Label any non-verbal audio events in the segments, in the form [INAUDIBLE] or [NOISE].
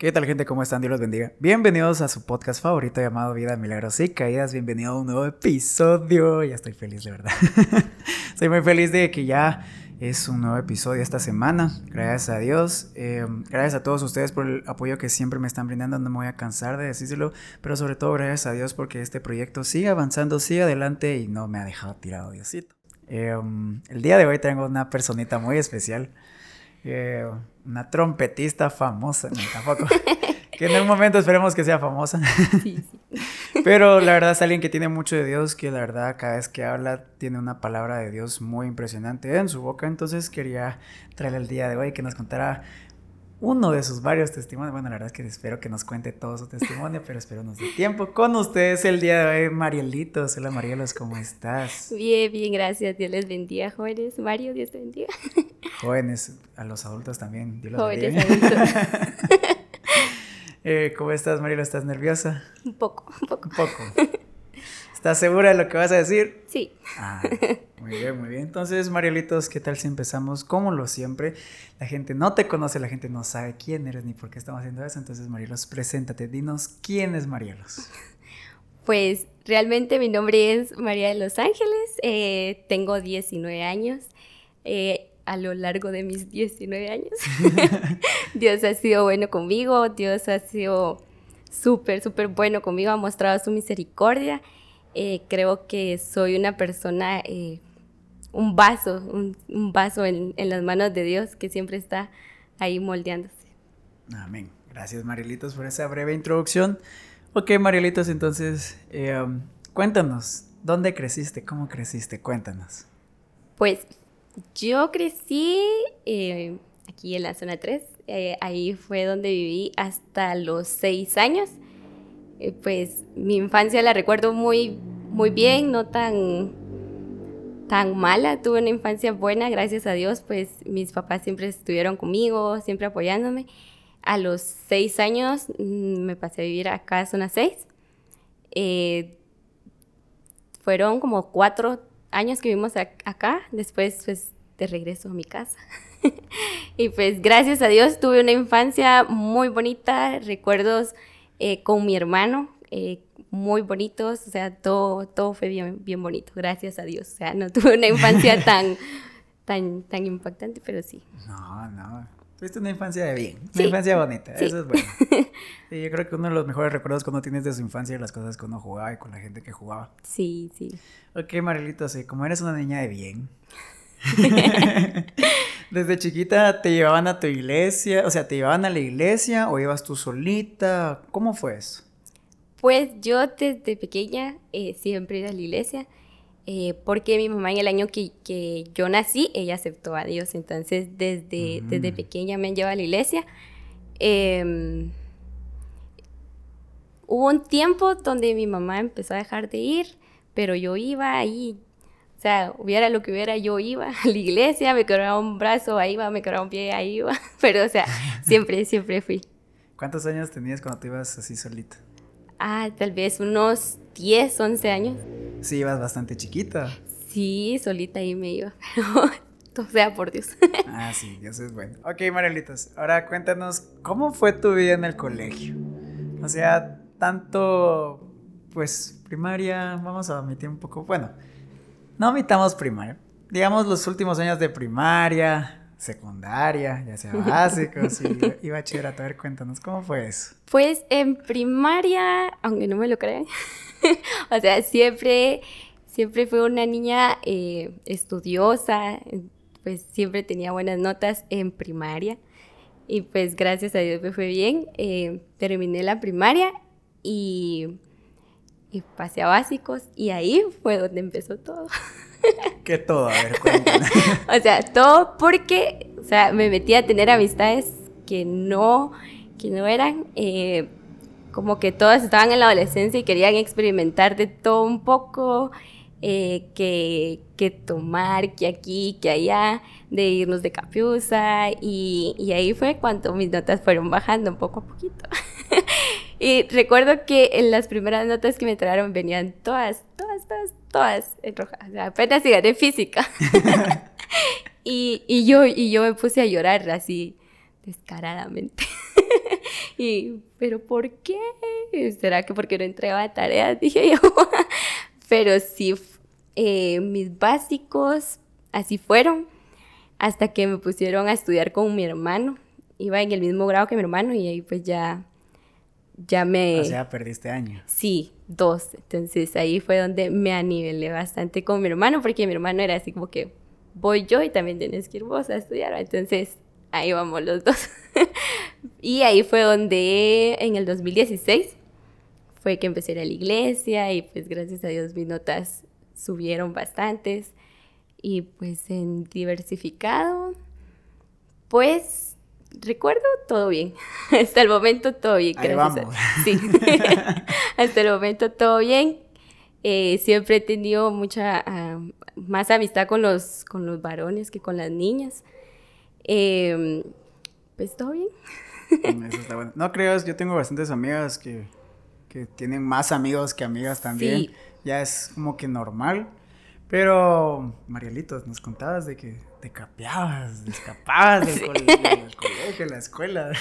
¿Qué tal gente? ¿Cómo están? Dios los bendiga. Bienvenidos a su podcast favorito llamado Vida, Milagros y Caídas. Bienvenido a un nuevo episodio. Ya estoy feliz, de verdad. [LAUGHS] estoy muy feliz de que ya es un nuevo episodio esta semana. Gracias a Dios. Eh, gracias a todos ustedes por el apoyo que siempre me están brindando. No me voy a cansar de decírselo. Pero sobre todo gracias a Dios porque este proyecto sigue avanzando, sigue adelante y no me ha dejado tirado Diosito. Eh, el día de hoy tengo una personita muy especial. Eh, una trompetista famosa, no, tampoco. [LAUGHS] que en un momento esperemos que sea famosa. Sí, sí. [LAUGHS] Pero la verdad es alguien que tiene mucho de Dios, que la verdad cada vez que habla tiene una palabra de Dios muy impresionante en su boca. Entonces quería traerle el día de hoy que nos contara uno de sus varios testimonios. Bueno, la verdad es que espero que nos cuente todo su testimonio, pero espero nos dé tiempo. Con ustedes el día de hoy, Marielitos. Hola Marielos, ¿cómo estás? Bien, bien, gracias. Dios les bendiga, jóvenes. Mario, Dios te bendiga. Jóvenes, a los adultos también. Dios los jóvenes adultos. [LAUGHS] eh, ¿Cómo estás, Mariela? ¿Estás nerviosa? Un poco, un poco. Un poco. ¿Estás segura de lo que vas a decir? Sí. Ah, muy bien, muy bien. Entonces, Marielitos, ¿qué tal si empezamos? Como lo siempre, la gente no te conoce, la gente no sabe quién eres ni por qué estamos haciendo eso. Entonces, Marielos, preséntate, dinos quién es Marielos. Pues realmente mi nombre es María de los Ángeles, eh, tengo 19 años. Eh, a lo largo de mis 19 años. [LAUGHS] Dios ha sido bueno conmigo, Dios ha sido súper, súper bueno conmigo, ha mostrado su misericordia. Eh, creo que soy una persona, eh, un vaso, un, vaso en, las manos de Dios que siempre está ahí moldeándose. Amén. Gracias Marielitos por esa breve introducción. Ok, Marielitos, entonces eh, um, cuéntanos, ¿dónde creciste? ¿Cómo creciste? Cuéntanos. Pues yo crecí aquí en la zona 3, eh, ahí fue donde viví hasta los 6 años. Eh, pues mi infancia la recuerdo muy, muy bien, no tan, tan mala, tuve una infancia buena, gracias a Dios, pues mis papás siempre estuvieron conmigo, siempre apoyándome. A los 6 años mm, me pasé a vivir acá a zona 6. fueron como cuatro años que vivimos acá, después pues de regreso a mi casa. [LAUGHS] y pues gracias a Dios tuve una infancia muy bonita, recuerdos eh, con mi hermano, eh, muy bonitos, o sea, todo, todo fue bien, bien bonito, gracias a Dios. O sea, no [LAUGHS] tuve una infancia [LAUGHS] tan, tan, tan impactante, pero sí. No, no. Tuviste una infancia de bien, una infancia bonita, eso es bueno. [LAUGHS] Sí, yo creo que uno de los mejores recuerdos que uno tiene de su infancia las cosas que uno jugaba y con la gente que jugaba. Sí, sí. Ok, Marilito, sí, como eres una niña de bien. [LAUGHS] Desde chiquita te llevaban a tu iglesia, o sea, te llevaban a la iglesia o ibas tú solita, ¿cómo fue eso? Pues yo desde pequeña eh, siempre iba a la iglesia. Eh, porque mi mamá en el año que, que, yo nací, ella aceptó a Dios, entonces desde, desde mm. pequeña me han llevado a la iglesia. Em, hubo un tiempo donde mi mamá empezó a dejar de ir, pero yo iba ahí, o sea, hubiera lo que hubiera, yo iba [LAUGHS] a la iglesia, me quebraba un brazo, ahí iba, me quebraba un pie, ahí iba, [LAUGHS] pero o sea, [LAUGHS] siempre, siempre fui. ¿Cuántos años tenías cuando te ibas así solita? Ah, tal vez unos 10, 11 años. Sí, ibas bastante chiquita. Sí, solita ahí me iba, pero o sea por Dios. ah, sí, Dios es bueno. Ok, Marielitas, ahora cuéntanos, ¿cómo fue tu vida en el colegio? O sea, tanto, pues, primaria, vamos a omitir un poco, bueno, no omitamos primaria. Digamos los últimos años de primaria, secundaria, ya sea [LAUGHS] básicos y, y bachillerato. A ver, cuéntanos, ¿cómo fue eso? Pues en primaria, aunque no me lo crean, [LAUGHS] o sea, siempre, siempre fue una niña eh, estudiosa, pues siempre tenía buenas notas en primaria. Y pues gracias a Dios me fue bien. Eh, terminé la primaria y, y pasé a básicos y ahí fue donde empezó todo. [LAUGHS] ¿Qué todo? A ver, cuéntame. [LAUGHS] o sea, todo porque, o sea, me metí a tener amistades que no, que no eran, eh, como que todas estaban en la adolescencia y querían experimentar de todo un poco, eh, que, que, tomar, que aquí, que allá, de irnos de capiusa, y, y ahí fue cuando mis notas fueron bajando poco a poquito. [LAUGHS] y recuerdo que en las primeras notas que me trajeron venían todas, todas, todas, todas en roja. O sea, apenas si gané física. [LAUGHS] [LAUGHS] y, y, yo, y yo me puse a llorar así descaradamente. [LAUGHS] y, ¿pero por qué? ¿Será que porque no entregaba tareas? Dije yo. pero sí, eh, mis básicos así fueron hasta que me pusieron a estudiar con mi hermano. Iba en el mismo grado que mi hermano y ahí pues ya, ya me... O sea, perdiste año. Sí, dos. Entonces ahí fue donde me anivelé bastante con mi hermano porque mi hermano era así como que voy yo y también tienes que ir vos a estudiar. Entonces ahí vamos los dos. [LAUGHS] y ahí fue donde en el 2016 fue que empecé a ir a la iglesia y pues gracias a Dios mis notas subieron bastantes y pues en diversificado, pues recuerdo todo bien. [LAUGHS] Hasta el momento todo bien. Ahí vamos. Sí. [LAUGHS] [LAUGHS] Hasta el momento todo bien. Eh, siempre he tenido mucha más amistad con los, con los varones que con las niñas. Em, pues todo bien. No creo, yo tengo bastantes amigas que, que tienen más amigos que amigas también. Ya es como que normal. Pero, Marielitos, nos contabas de que te capeabas, te escapabas del, [LAUGHS] colegio, la escuela.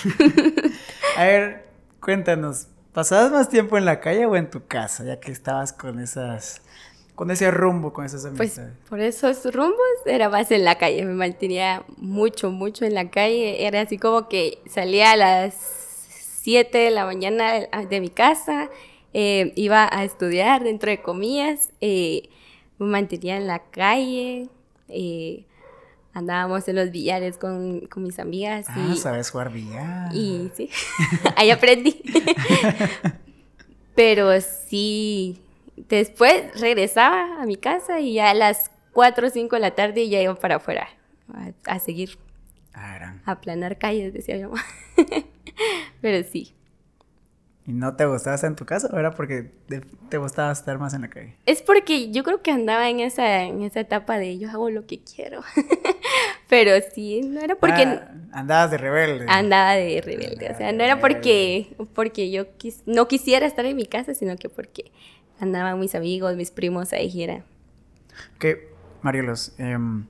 [LAUGHS] A ver, cuéntanos, ¿pasabas más tiempo en la calle o en tu casa, ya que estabas con esas, con ese rumbo, con esas pues, amistades? Pues por esos rumbos era más en la calle, me mantenía mucho, mucho en la calle. Era así como que salía a las 7 de la mañana de mi casa, eh, iba a estudiar dentro de comillas. Eh, me mantenía en la calle, eh, andábamos en los billares con, mis amigas. Ah, sabes jugar billar. Y sí, [LAUGHS] ahí aprendí. Pero sí, después regresaba a mi casa y ya a las 4 o 5 de la tarde ya iba para afuera a, seguir. Ah, a planar calles, decía yo. [LAUGHS] Pero sí. ¿Y no te gustaba estar en tu casa o era porque te gustaba estar más en la calle? Es porque yo creo que andaba en esa, en esa etapa de yo hago lo que quiero. [LAUGHS] Pero sí, no era porque... Ah, andabas de rebelde. Andaba de rebelde. o sea, no era porque, porque yo no quisiera estar en mi casa, sino que porque andaban mis amigos, mis primos ahí y era... Ok, Marielos, em,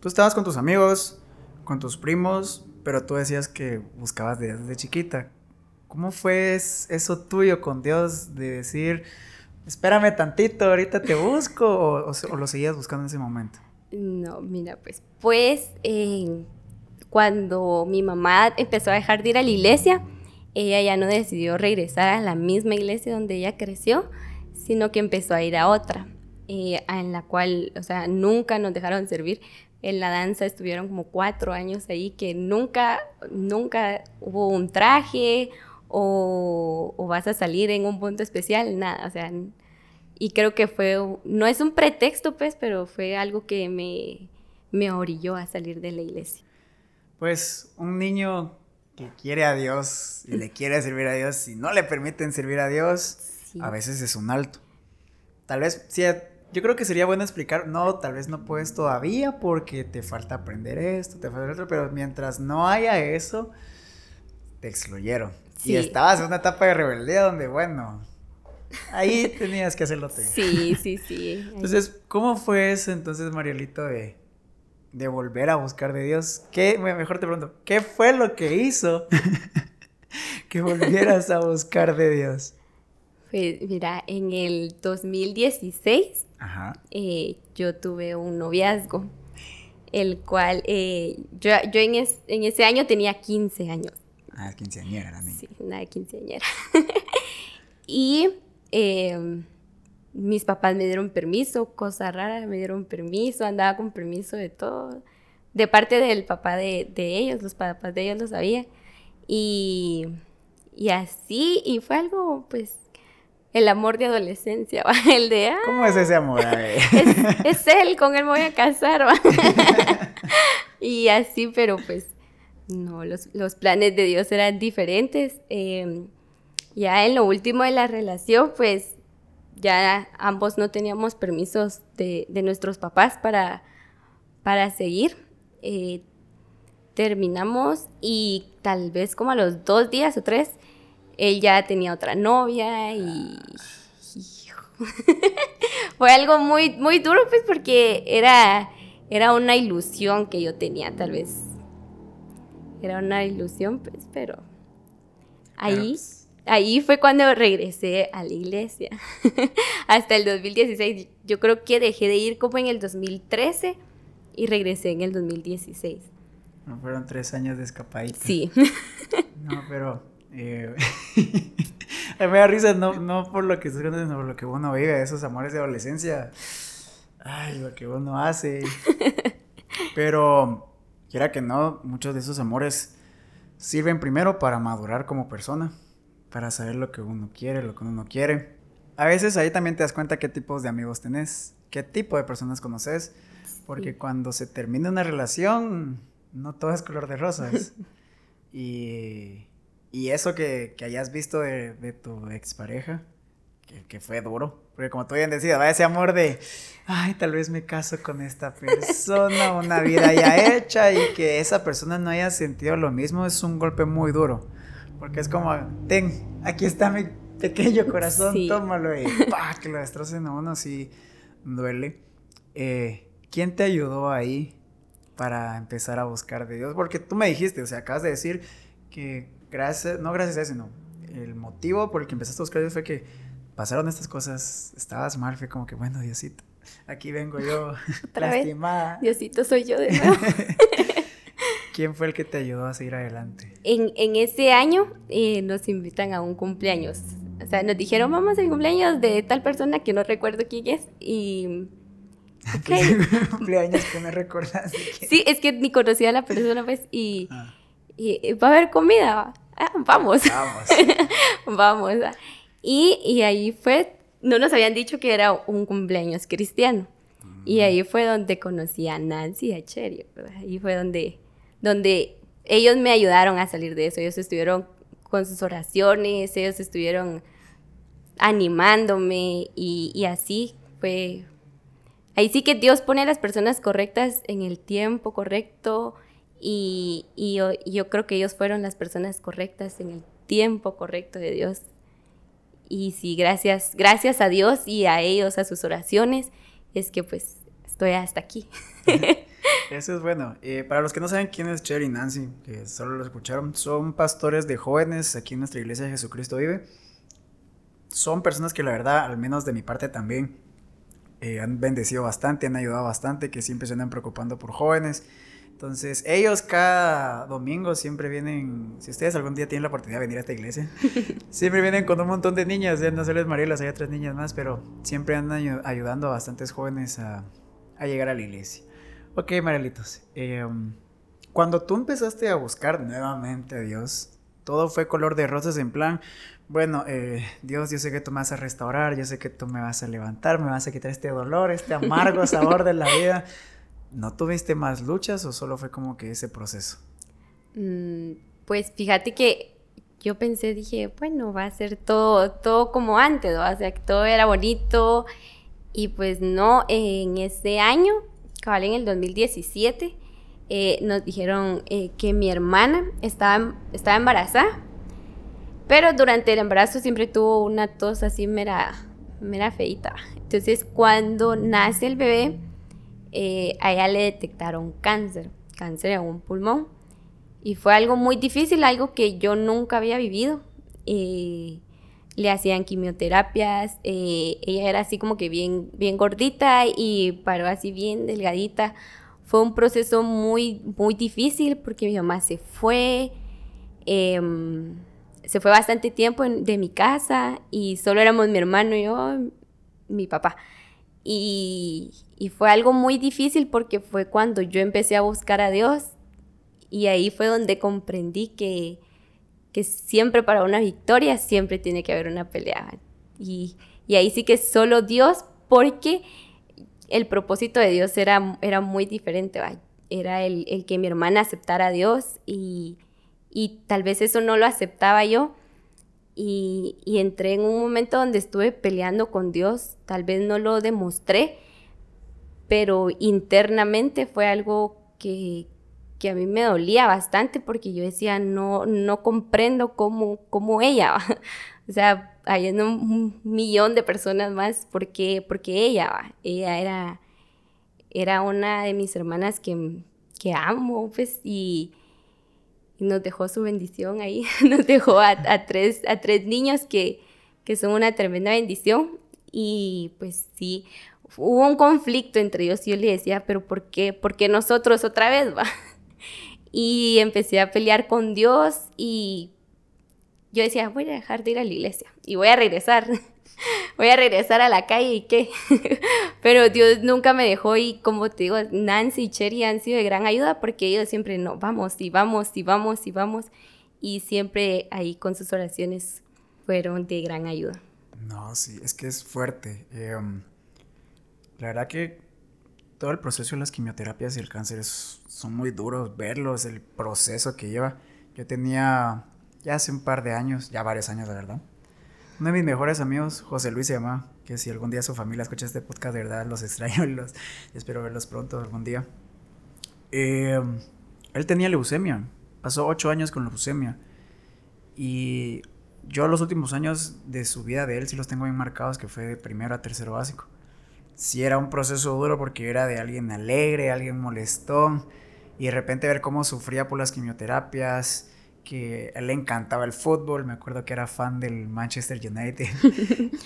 tú estabas con tus amigos, con tus primos, pero tú decías que buscabas desde chiquita. ¿Cómo fue eso tuyo con Dios de decir, espérame tantito, ahorita te busco, o, lo seguías buscando en ese momento? No, mira, pues, pues cuando mi mamá empezó a dejar de ir a la iglesia, ella ya no decidió regresar a la misma iglesia donde ella creció, sino que empezó a ir a otra, eh, en la cual, o sea, nunca nos dejaron servir. En la danza estuvieron como cuatro años ahí que nunca, nunca hubo un traje o, vas a salir en un punto especial, nada, o sea, y creo que fue, no es un pretexto, pues, pero fue algo que me, me orilló a salir de la iglesia. Pues un niño que quiere a Dios y le quiere servir a Dios, si no le permiten servir a Dios, a veces es un alto. Tal vez, sí, yo creo que sería bueno explicar, no, tal vez no puedes todavía porque te falta aprender esto, te falta otro, pero mientras no haya eso, te excluyeron. Y estabas en una etapa de rebeldía donde, bueno, ahí [LAUGHS] tenías que hacerlo. Sí, sí, sí. Entonces, ¿cómo fue eso entonces, Marielito, de, de volver a buscar de Dios? ¿Qué, mejor te pregunto, ¿qué fue lo que hizo [LAUGHS] que volvieras a buscar de Dios? Pues mira, en el 2016 eh, yo tuve un noviazgo, el cual eh, yo, yo en, en, ese año tenía 15 años. Ah, quinceañera la Sí, una quinceañera. [LAUGHS] y em, mis papás me dieron permiso, cosa rara, me dieron permiso, andaba con permiso de todo. De parte del papá de, ellos, los papás de ellos lo sabían. Y, y así, y fue algo, pues, el amor de adolescencia, [LAUGHS] el de... Ah, ¿Cómo es ese amor? es, es, él, con él me voy a casar. [LAUGHS] y así, pero pues no, los, planes de Dios eran diferentes. Em, ya en lo último de la relación, pues ya ambos no teníamos permisos de, nuestros papás para, para seguir. Eh, terminamos y tal vez como a los dos días o tres, él ya tenía otra novia y... [LAUGHS] Fue algo muy, muy duro, pues, porque era, era una ilusión que yo tenía, tal vez era una ilusión, pues, pero... Ahí, pues, ahí fue cuando regresé a la iglesia. [LAUGHS] Hasta el 2016. Yo creo que dejé de ir como en el 2013 y regresé en el 2016. No, fueron tres años de escapadita. Sí. [LAUGHS] no, pero... Eh, [LAUGHS] me da risa, no, no por lo que sino por lo que uno vive, esos amores de adolescencia. Ay, lo que uno hace. Pero, quiera que no, muchos de esos amores sirven primero para madurar como persona, para saber lo que uno quiere, lo que uno no quiere. A veces ahí también te das cuenta qué tipos de amigos tenés, qué tipo de personas conoces, porque cuando se termina una relación, no todo es color de rosas. [LAUGHS] y, y eso que, que, hayas visto de, de tu expareja, que, que fue duro, porque como tú bien decías, va ese amor de, ay, tal vez me caso con esta persona, una vida ya hecha y que esa persona no haya sentido lo mismo es un golpe muy duro. Porque es como, ten, aquí está mi pequeño corazón, tómalo y pa, que lo destrocen a uno, sí duele. Eh, ¿Quién te ayudó ahí para empezar a buscar de Dios? Porque tú me dijiste, o sea, acabas de decir que gracias, no gracias a eso, sino el motivo por el que empezaste a buscar a Dios fue que pasaron estas cosas, estabas mal, fue como que, bueno, Diosito, aquí vengo yo, [LAUGHS] [LAUGHS] lastimada. Diosito, soy yo de nuevo. [LAUGHS] ¿Quién fue el que te ayudó a seguir adelante? En, en ese año eh, nos invitan a un cumpleaños. O sea, nos dijeron, vamos al cumpleaños de tal persona que no recuerdo quién es. Y. Okay. cumpleaños que me recordas. Sí, es que ni conocía a la persona, pues. Y, ah. y va a haber comida. Ah, vamos. Vamos. vamos. Y, ahí fue, no nos habían dicho que era un cumpleaños cristiano. Y ahí fue donde conocí a Nancy y a Cherry. Ahí fue donde, donde ellos me ayudaron a salir de eso. Ellos estuvieron con sus oraciones, ellos estuvieron animándome y, y así fue. Ahí sí que Dios pone a las personas correctas en el tiempo correcto y, y yo, yo creo que ellos fueron las personas correctas en el tiempo correcto de Dios y sí, gracias, gracias a Dios y a ellos, a sus oraciones, es que pues estoy hasta aquí. [LAUGHS] Eso es bueno. Eh, para los que no saben quién es Cherry y Nancy, que solo lo escucharon, son pastores de jóvenes aquí en nuestra iglesia de Jesucristo Vive. Son personas que la verdad, al menos de mi parte también, eh, han bendecido bastante, han ayudado bastante, que siempre se andan preocupando por jóvenes. Entonces, ellos cada domingo siempre vienen, si ustedes algún día tienen la oportunidad de venir a esta iglesia, [LAUGHS] siempre vienen con un montón de niñas, ya no solo es Marielas, hay otras niñas más, pero siempre andan ayudando a bastantes jóvenes a, llegar a la iglesia. Ok, Marielitos, em, cuando tú empezaste a buscar nuevamente a Dios, todo fue color de rosas en plan, bueno, eh, Dios, yo sé que tú me vas a restaurar, yo sé que tú me vas a levantar, me vas a quitar este dolor, este amargo [LAUGHS] sabor de la vida. ¿No tuviste más luchas o solo fue como que ese proceso? Mm, pues fíjate que yo pensé, dije, bueno, va a ser todo, todo como antes, o sea, que todo era bonito. Y pues no, en ese año, cabal en el 2017, eh, nos dijeron eh, que mi hermana estaba, estaba embarazada, pero durante el embarazo siempre tuvo una tos así mera, mera feita. Entonces, cuando nace el bebé, eh, a ella le detectaron cáncer, cáncer en un pulmón. Y fue algo muy difícil, algo que yo nunca había vivido. Eh, le hacían quimioterapias, eh, ella era así como que bien, bien gordita y paró así bien delgadita. Fue un proceso muy, muy difícil porque mi mamá se fue, em, se fue bastante tiempo de mi casa y solo éramos mi hermano y yo, mi papá. Y, fue algo muy difícil porque fue cuando yo empecé a buscar a Dios y ahí fue donde comprendí que, que siempre para una victoria siempre tiene que haber una pelea. Y, ahí sí que solo Dios, porque el propósito de Dios era, era muy diferente, era el, el, que mi hermana aceptara a Dios y, y tal vez eso no lo aceptaba yo y, entré en un momento donde estuve peleando con Dios, tal vez no lo demostré, pero internamente fue algo que, a mí me dolía bastante porque yo decía, no, no comprendo cómo, cómo ella, [LAUGHS] o sea, hay un millón de personas más, porque, porque ella, ella era, era una de mis hermanas que, que amo, pues, y, y nos dejó su bendición ahí, [LAUGHS] nos dejó a, tres, a tres niños que, que son una tremenda bendición. Y pues sí, hubo un conflicto entre ellos y yo le decía, pero ¿por qué? ¿Por qué nosotros otra vez va? [LAUGHS] Y empecé a pelear con Dios y yo decía, voy a dejar de ir a la iglesia y voy a regresar. [LAUGHS] voy a regresar a la calle y qué. [LAUGHS] Pero Dios nunca me dejó y como te digo, Nancy y Cherry han sido de gran ayuda porque ellos siempre no, vamos y vamos y vamos y vamos. Y siempre ahí con sus oraciones fueron de gran ayuda. No, sí, es que es fuerte. Em, la verdad que todo el proceso de las quimioterapias y el cáncer son muy duros verlos, el proceso que lleva. Yo tenía ya hace un par de años, ya varios años, la verdad uno de mis mejores amigos, José Luis se llama, que si algún día su familia escucha este podcast, de verdad los [LAUGHS] extraño y los, espero verlos pronto algún día. Eh, él tenía leucemia, pasó ocho años con leucemia. Y yo los últimos años de su vida de él sí los tengo bien marcados, que fue de primero a tercero básico. Sí era un proceso duro porque era de alguien alegre, alguien molestón, y de repente ver cómo sufría por las quimioterapias, que él le encantaba el fútbol, me acuerdo que era fan del Manchester United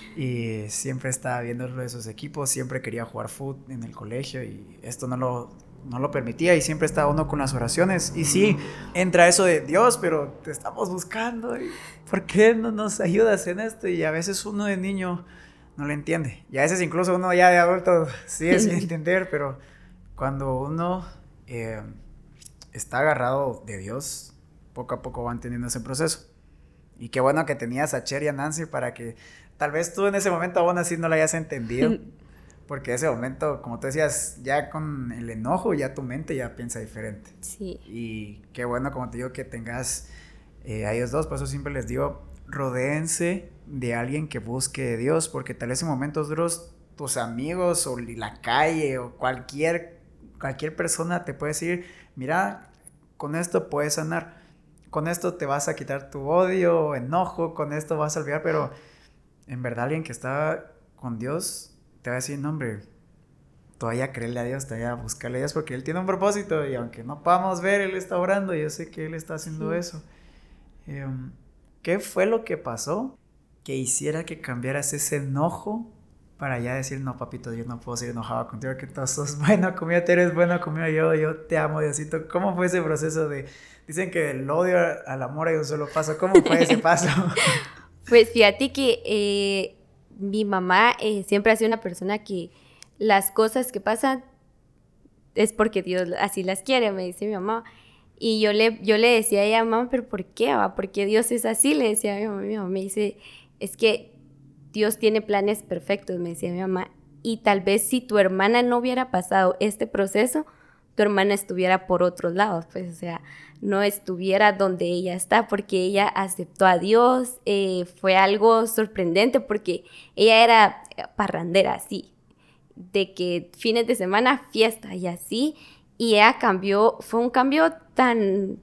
[LAUGHS] y siempre estaba viendo de sus equipos, siempre quería jugar fútbol en el colegio y esto no lo, no lo permitía y siempre estaba uno con las oraciones y sí, entra eso de Dios, pero te estamos buscando y ¿por qué no nos ayudas en esto? Y a veces uno de niño no lo entiende y a veces incluso uno ya de adulto sigue sin [LAUGHS] entender, pero cuando uno eh, está agarrado de Dios, poco a poco van teniendo ese proceso. Y qué bueno que tenías a Cherry y a Nancy para que tal vez tú en ese momento aún así no lo hayas entendido. [LAUGHS] Porque ese momento, como tú decías, ya con el enojo, ya tu mente ya piensa diferente. Sí. Y qué bueno, como te digo, que tengas eh, a ellos dos. Por eso siempre les digo, rodéense de alguien que busque a Dios. Porque tal vez en momentos duros, tus amigos o la calle o cualquier, cualquier persona te puede decir, mira, con esto puedes sanar con esto te vas a quitar tu odio enojo, con esto vas a olvidar, pero en verdad alguien que está con Dios te va a decir, no hombre, todavía creerle a Dios, todavía buscarle a Dios porque Él tiene un propósito y aunque no podamos ver, Él está orando, yo sé que Él está haciendo eso. Em, ¿Qué fue lo que pasó que hiciera que cambiaras ese enojo para ya decir, no, papito, yo no puedo ser enojado contigo, que tú sos bueno conmigo, tú eres bueno conmigo, yo, yo te amo, Diosito. ¿Cómo fue ese proceso de, dicen que el odio al amor hay un solo paso, ¿cómo fue ese [LAUGHS] paso? pues fíjate que eh, mi mamá eh, siempre ha sido una persona que las cosas que pasan es porque Dios así las quiere, me dice mi mamá. Y yo le, yo le decía a ella, mamá, pero ¿por qué? Va? ¿Por qué Dios es así? Le decía a mi mamá, mi mamá me dice, es que Dios tiene planes perfectos, me decía mi mamá. Y tal vez si tu hermana no hubiera pasado este proceso, tu hermana estuviera por otros lados, pues, o sea, no estuviera donde ella está, porque ella aceptó a Dios, eh, fue algo sorprendente, porque ella era parrandera, así, de que fines de semana, fiesta y así, y ella cambió, fue un cambio tan,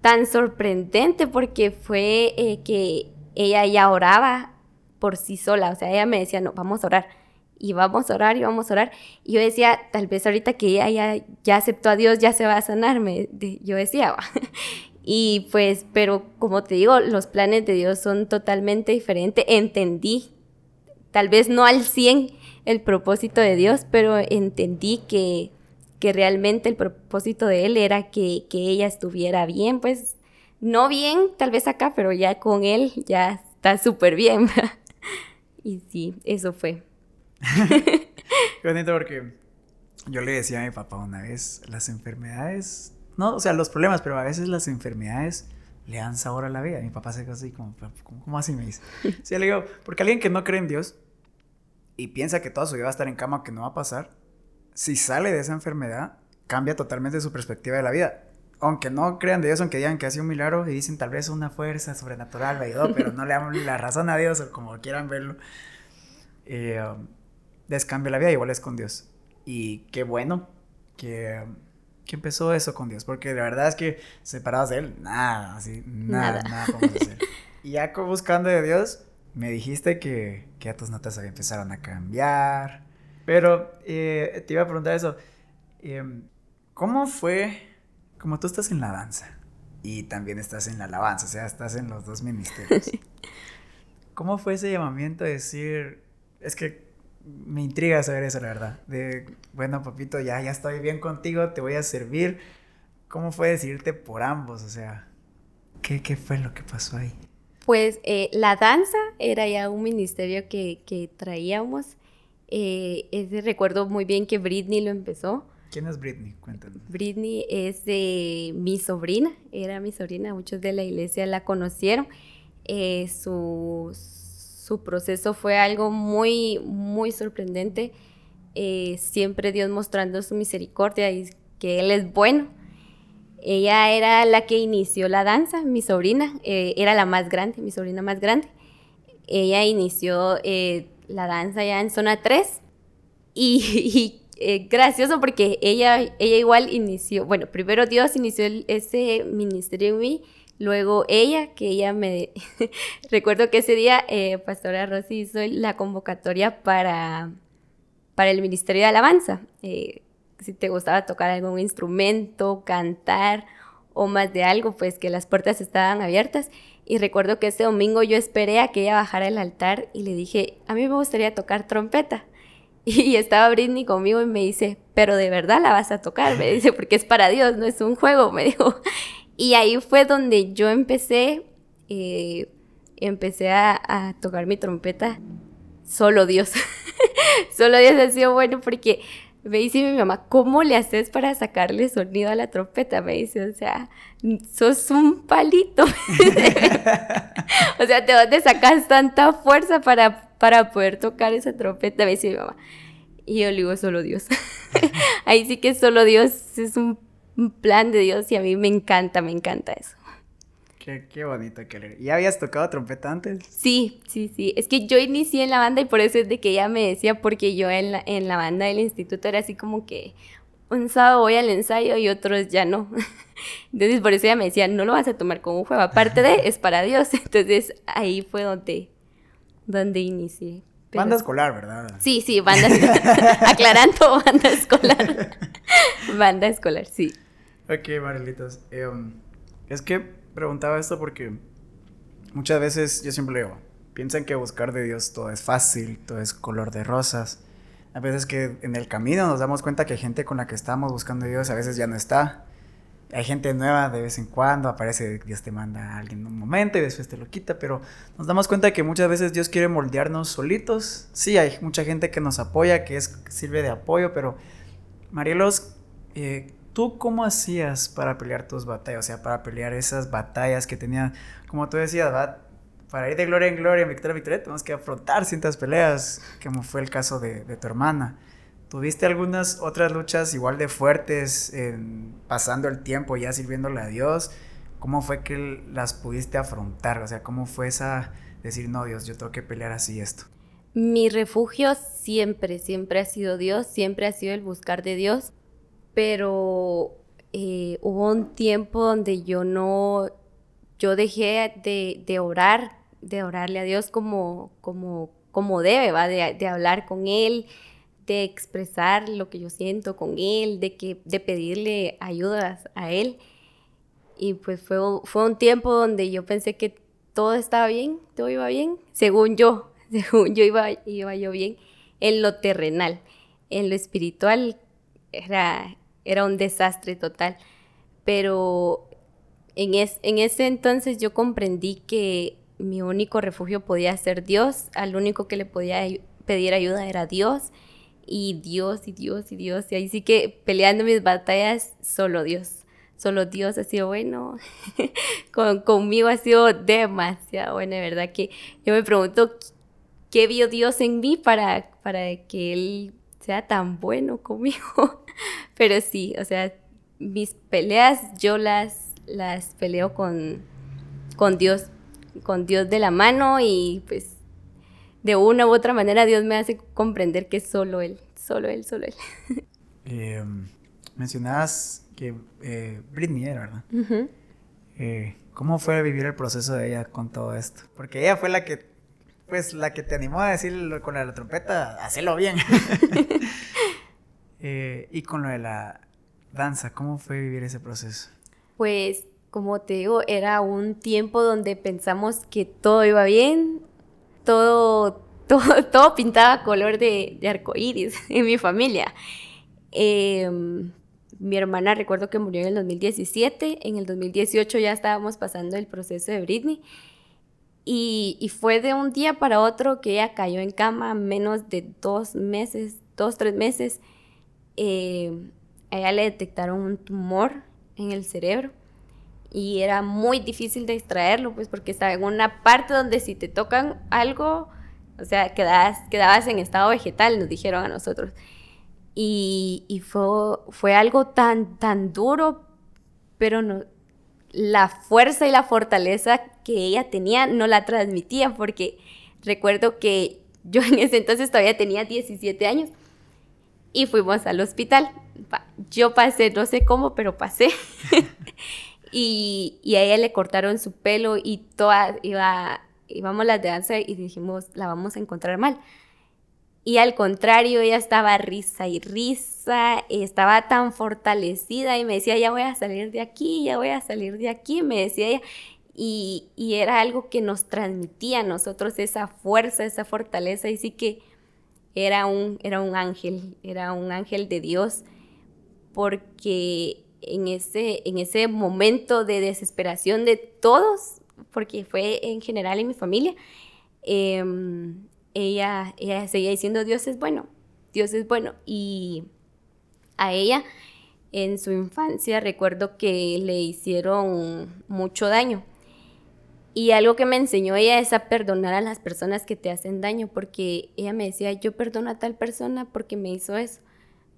tan sorprendente, porque fue eh, que ella ya oraba por sí sola. O sea, ella me decía, no, vamos a orar. Y vamos a orar y vamos a orar. Y yo decía, tal vez ahorita que ella ya, aceptó a Dios, ya se va a sanarme. Yo decía, [LAUGHS] y pues, pero como te digo, los planes de Dios son totalmente diferentes. Entendí, tal vez no al 100 el propósito de Dios, pero entendí que, que realmente el propósito de Él era que, que ella estuviera bien, pues no bien tal vez acá, pero ya con Él ya está súper bien. [LAUGHS] Y sí, eso fue. [LAUGHS] Qué bonito porque yo le decía a mi papá una vez, las enfermedades, no, o sea, los problemas, pero a veces las enfermedades le dan sabor a la vida. Mi papá se quedó así como, ¿cómo, así me dice? [LAUGHS] Sí, le digo, porque alguien que no cree en Dios y piensa que toda su vida va a estar en cama, que no va a pasar, si sale de esa enfermedad, cambia totalmente su perspectiva de la vida aunque no crean de Dios, aunque digan que ha sido un milagro y dicen tal vez una fuerza sobrenatural me ayudó, pero [LAUGHS] no le dan la razón a Dios o como quieran verlo, eh, um, les cambia la vida, igual es con Dios. Y qué bueno que, que, empezó eso con Dios, porque la verdad es que separados de Él, nada, así, nada, nada, podemos hacer. [LAUGHS] Y ya buscando de Dios, me dijiste que, que ya tus notas empezaron a cambiar, pero eh, te iba a preguntar eso, em, ¿cómo fue como tú estás en la danza y también estás en la alabanza, o sea, estás en los dos ministerios. [LAUGHS] ¿Cómo fue ese llamamiento de decir, es que me intriga saber eso, la verdad, de, bueno, papito, ya, ya estoy bien contigo, te voy a servir. ¿Cómo fue decidirte por ambos? O sea, ¿qué, qué fue lo que pasó ahí? Pues eh, la danza era ya un ministerio que, que traíamos. Eh, ese recuerdo muy bien que Britney lo empezó. ¿Quién es Britney? Cuéntanos. Britney es mi sobrina, era mi sobrina, muchos de la iglesia la conocieron. Eh, su, proceso fue algo muy, muy sorprendente. Eh, siempre Dios mostrando su misericordia y que Él es bueno. Ella era la que inició la danza, mi sobrina, eh, era la más grande, mi sobrina más grande. Ella inició la danza ya en zona 3 y, [LAUGHS] y eh, gracioso porque ella, ella igual inició, bueno, primero Dios inició ese ministerio en mí, luego ella, que ella me, [LAUGHS] recuerdo que ese día eh, Pastora Rosy hizo la convocatoria para, para el ministerio de alabanza. Eh, si te gustaba tocar algún instrumento, cantar o más de algo, pues que las puertas estaban abiertas. Y recuerdo que ese domingo yo esperé a que ella bajara el altar y le dije, a mí me gustaría tocar trompeta. [LAUGHS] Y estaba Britney conmigo y me dice, pero de verdad la vas a tocar, me dice, [LAUGHS] porque es para Dios, no es un juego, me dijo. Y ahí fue donde yo empecé, eh, empecé a, tocar mi trompeta, solo Dios. [LAUGHS] solo Dios ha sido bueno porque me dice mi mamá, ¿cómo le haces para sacarle sonido a la trompeta? Me dice, o sea, sos un palito. [LAUGHS] o sea, ¿de dónde sacas tanta fuerza para para poder tocar esa trompeta, me dice mi mamá. Y yo le digo, solo Dios. [LAUGHS] Ahí sí que solo Dios es un, plan de Dios y a mí me encanta, me encanta eso. Qué, qué bonito que ¿Ya habías tocado trompeta antes? Sí, sí, sí. Es que yo inicié en la banda y por eso es de que ella me decía, porque yo en la, en la banda del instituto era así como que un sábado voy al ensayo y otros ya no. [LAUGHS] Entonces por eso ella me decía, no lo vas a tomar como un juego, aparte de, es para Dios. [LAUGHS] Entonces ahí fue donde donde inicié. Banda escolar, ¿verdad? Sí, sí, banda [LAUGHS] Aclarando, banda escolar. banda escolar, sí. Ok, Marilitos. Em, es que preguntaba esto porque muchas veces yo siempre digo, piensan que buscar de Dios todo es fácil, todo es color de rosas. A veces que en el camino nos damos cuenta que gente con la que estamos buscando a Dios a veces ya no está hay gente nueva de vez en cuando, aparece, Dios te manda a alguien en un momento y después te lo quita, pero nos damos cuenta que muchas veces Dios quiere moldearnos solitos. Sí, hay mucha gente que nos apoya, que es, sirve de apoyo, pero Marielos, eh, ¿tú cómo hacías para pelear tus batallas? O sea, para pelear esas batallas que tenían, como tú decías, para ir de gloria en gloria, victoria en victoria, tenemos que afrontar ciertas peleas, como fue el caso de, tu hermana. ¿Tuviste algunas otras luchas igual de fuertes pasando el tiempo ya sirviéndole a Dios? ¿Cómo fue que las pudiste afrontar? O sea, ¿cómo fue esa decir, no, Dios, yo tengo que pelear así esto? Mi refugio siempre, siempre ha sido Dios, siempre ha sido el buscar de Dios, pero eh, hubo un tiempo donde yo no, yo dejé de, orar, de orarle a Dios como, como, como debe, ¿va? De, de hablar con Él, de expresar lo que yo siento con él, de, que, de pedirle ayudas a él. Y pues fue, fue un tiempo donde yo pensé que todo estaba bien, todo iba bien, según yo, [LAUGHS] según yo iba, iba yo bien en lo terrenal. En lo espiritual era, era un desastre total. Pero en, es, en ese entonces yo comprendí que mi único refugio podía ser Dios, al único que le podía pedir ayuda era Dios y Dios y Dios y Dios. Y ahí sí que peleando mis batallas, solo Dios. Solo Dios ha sido bueno. [LAUGHS] Con, conmigo ha sido demasiado bueno, de verdad que yo me pregunto qué vio Dios en mí para, para que Él sea tan bueno conmigo. [LAUGHS] [LAUGHS] Pero sí, o sea, mis peleas yo las, las peleo con, con Dios, con Dios de la mano y pues de una u otra manera Dios me hace comprender que es solo Él, solo Él, solo Él. [LAUGHS] Eh, mencionabas que eh, Britney era, ¿verdad? Eh, ¿Cómo fue vivir el proceso de ella con todo esto? Porque ella fue la que, pues, la que te animó a decir con la, trompeta, hacelo bien. [LAUGHS] y con lo de la danza, ¿cómo fue vivir ese proceso? Pues como te digo, era un tiempo donde pensamos que todo iba bien, todo, [LAUGHS] todo, todo pintaba color de, de arcoíris [LAUGHS] en mi familia. Em, mi hermana recuerdo que murió en el 2017, en el 2018 ya estábamos pasando el proceso de Britney y, fue de un día para otro que ella cayó en cama menos de dos meses, dos, tres meses. Eh, a ella le detectaron un tumor en el cerebro y era muy difícil de extraerlo, pues porque estaba en una parte donde si te tocan algo, o sea, quedabas, quedabas en estado vegetal, nos dijeron a nosotros. Y, fue, fue algo tan, tan duro, pero no, la fuerza y la fortaleza que ella tenía no la transmitía, porque recuerdo que yo en ese entonces todavía tenía 17 años y fuimos al hospital. Yo pasé, no sé cómo, pero pasé. [LAUGHS] y, y, a ella le cortaron su pelo y toda, iba, íbamos a la danza y dijimos, la vamos a encontrar mal. Y al contrario, ella estaba risa y risa, estaba tan fortalecida y me decía, ya voy a salir de aquí, ya voy a salir de aquí, me decía ella. Y, era algo que nos transmitía a nosotros esa fuerza, esa fortaleza, y sí que era un, era un ángel, era un ángel de Dios, porque en ese, en ese momento de desesperación de todos, porque fue en general en mi familia, em, ella, ella seguía diciendo, Dios es bueno, Dios es bueno. Y a ella en su infancia recuerdo que le hicieron mucho daño. Y algo que me enseñó ella es a perdonar a las personas que te hacen daño, porque ella me decía, yo perdono a tal persona porque me hizo eso,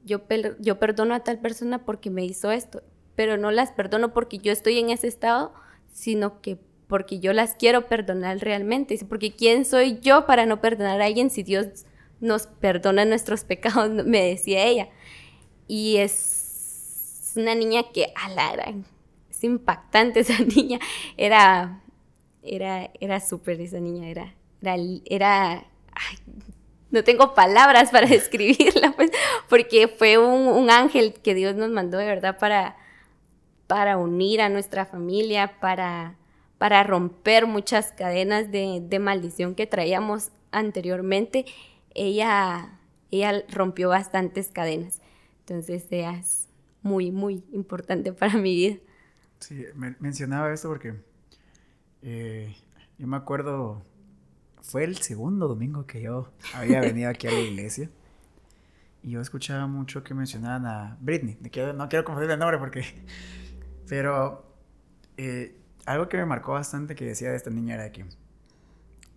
yo, yo perdono a tal persona porque me hizo esto, pero no las perdono porque yo estoy en ese estado, sino que porque yo las quiero perdonar realmente, porque ¿quién soy yo para no perdonar a alguien si Dios nos perdona nuestros [LAUGHS] pecados? Me decía ella. Y es una niña que, ala, es impactante [LAUGHS] esa niña, era, era, era súper esa niña, era, era, no tengo palabras para [LAUGHS] describirla, pues, porque fue un, ángel que Dios nos mandó de verdad para, para unir a nuestra familia, para para romper muchas cadenas de, maldición que traíamos anteriormente, ella, ella rompió bastantes cadenas. Entonces, es muy, muy importante para mi vida. Sí, mencionaba esto porque eh, yo me acuerdo, fue el segundo domingo que yo había venido aquí a la iglesia. Y yo escuchaba mucho que mencionaban a Britney. No quiero confundir el nombre porque... Pero eh, algo que me marcó bastante que decía de esta niña era que